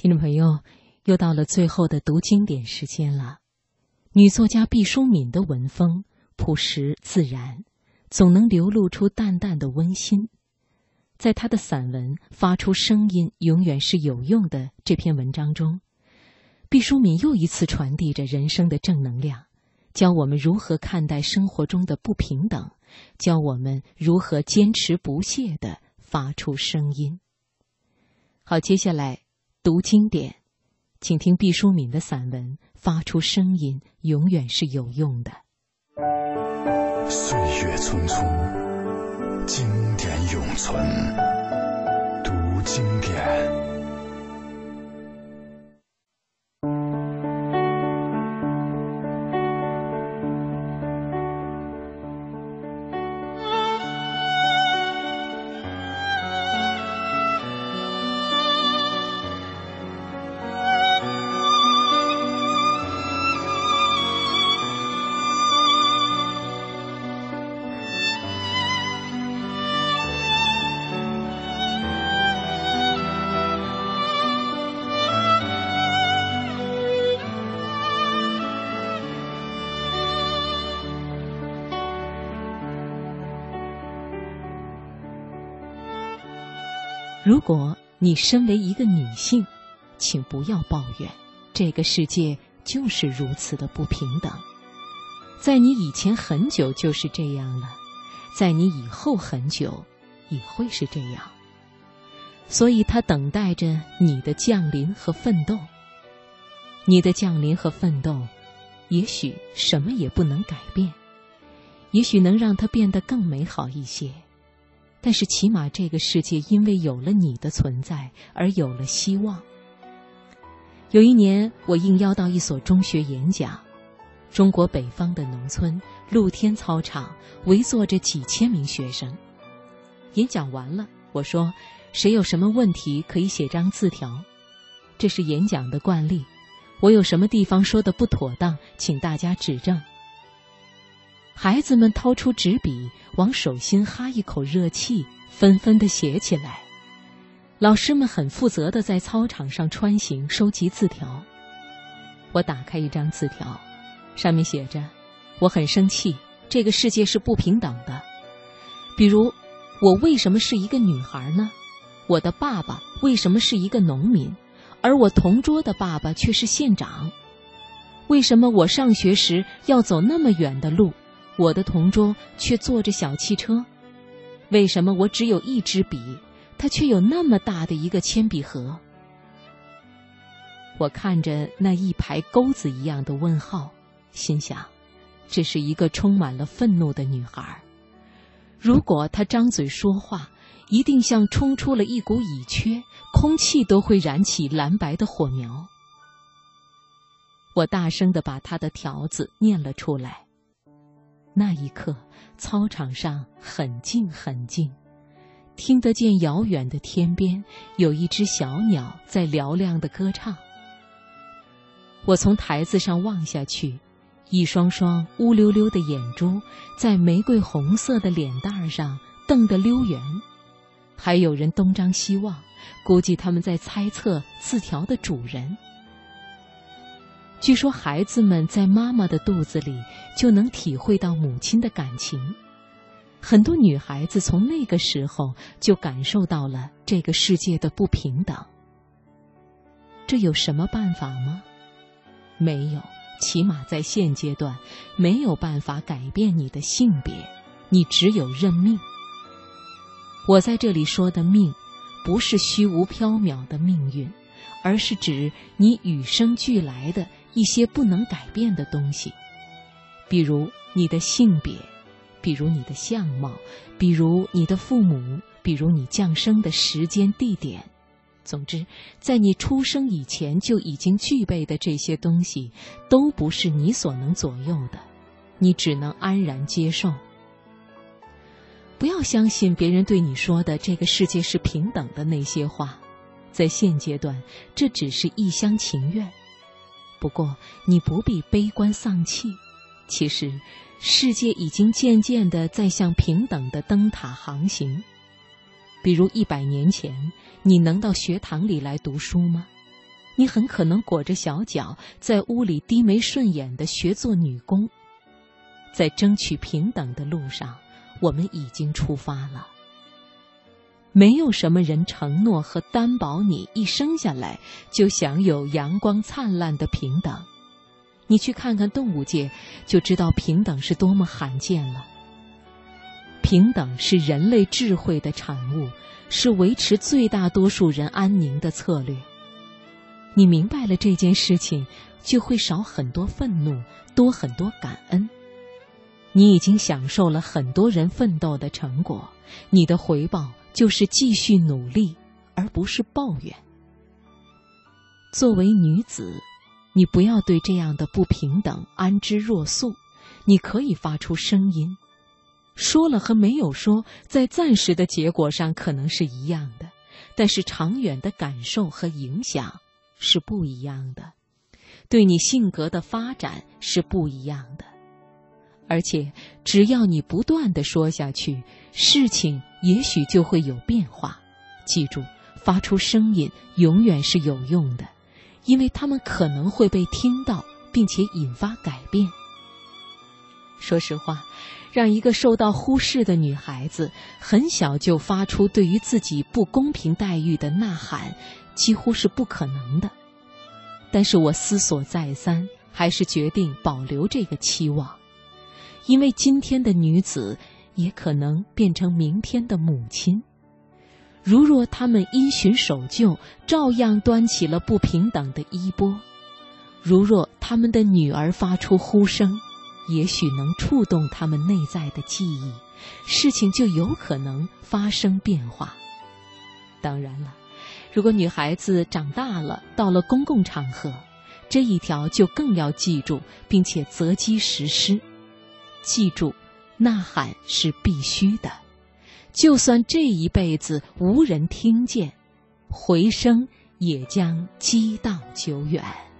听众朋友，又到了最后的读经典时间了。女作家毕淑敏的文风朴实自然，总能流露出淡淡的温馨。在她的散文《发出声音永远是有用的》这篇文章中，毕淑敏又一次传递着人生的正能量，教我们如何看待生活中的不平等，教我们如何坚持不懈的发出声音。好，接下来。读经典，请听毕淑敏的散文。发出声音，永远是有用的。岁月匆匆，经典永存。读经典。如果你身为一个女性，请不要抱怨，这个世界就是如此的不平等。在你以前很久就是这样了，在你以后很久也会是这样。所以，他等待着你的降临和奋斗。你的降临和奋斗，也许什么也不能改变，也许能让它变得更美好一些。但是，起码这个世界因为有了你的存在而有了希望。有一年，我应邀到一所中学演讲，中国北方的农村露天操场围坐着几千名学生。演讲完了，我说：“谁有什么问题可以写张字条，这是演讲的惯例。我有什么地方说的不妥当，请大家指正。”孩子们掏出纸笔，往手心哈一口热气，纷纷的写起来。老师们很负责的在操场上穿行，收集字条。我打开一张字条，上面写着：“我很生气，这个世界是不平等的。比如，我为什么是一个女孩呢？我的爸爸为什么是一个农民，而我同桌的爸爸却是县长？为什么我上学时要走那么远的路？”我的同桌却坐着小汽车，为什么我只有一支笔，他却有那么大的一个铅笔盒？我看着那一排钩子一样的问号，心想：这是一个充满了愤怒的女孩。如果她张嘴说话，一定像冲出了一股乙炔，空气都会燃起蓝白的火苗。我大声的把她的条子念了出来。那一刻，操场上很静很静，听得见遥远的天边有一只小鸟在嘹亮的歌唱。我从台子上望下去，一双双乌溜溜的眼珠在玫瑰红色的脸蛋上瞪得溜圆，还有人东张西望，估计他们在猜测字条的主人。据说孩子们在妈妈的肚子里就能体会到母亲的感情，很多女孩子从那个时候就感受到了这个世界的不平等。这有什么办法吗？没有，起码在现阶段没有办法改变你的性别，你只有认命。我在这里说的命，不是虚无缥缈的命运，而是指你与生俱来的。一些不能改变的东西，比如你的性别，比如你的相貌，比如你的父母，比如你降生的时间地点。总之，在你出生以前就已经具备的这些东西，都不是你所能左右的，你只能安然接受。不要相信别人对你说的“这个世界是平等的”那些话，在现阶段，这只是一厢情愿。不过，你不必悲观丧气。其实，世界已经渐渐的在向平等的灯塔航行。比如，一百年前，你能到学堂里来读书吗？你很可能裹着小脚在屋里低眉顺眼的学做女工。在争取平等的路上，我们已经出发了。没有什么人承诺和担保你一生下来就享有阳光灿烂的平等。你去看看动物界，就知道平等是多么罕见了。平等是人类智慧的产物，是维持最大多数人安宁的策略。你明白了这件事情，就会少很多愤怒，多很多感恩。你已经享受了很多人奋斗的成果，你的回报就是继续努力，而不是抱怨。作为女子。你不要对这样的不平等安之若素，你可以发出声音，说了和没有说，在暂时的结果上可能是一样的，但是长远的感受和影响是不一样的，对你性格的发展是不一样的，而且只要你不断的说下去，事情也许就会有变化。记住，发出声音永远是有用的。因为他们可能会被听到，并且引发改变。说实话，让一个受到忽视的女孩子很小就发出对于自己不公平待遇的呐喊，几乎是不可能的。但是我思索再三，还是决定保留这个期望，因为今天的女子也可能变成明天的母亲。如若他们因循守旧，照样端起了不平等的衣钵；如若他们的女儿发出呼声，也许能触动他们内在的记忆，事情就有可能发生变化。当然了，如果女孩子长大了，到了公共场合，这一条就更要记住，并且择机实施。记住，呐喊是必须的。就算这一辈子无人听见，回声也将激荡久远。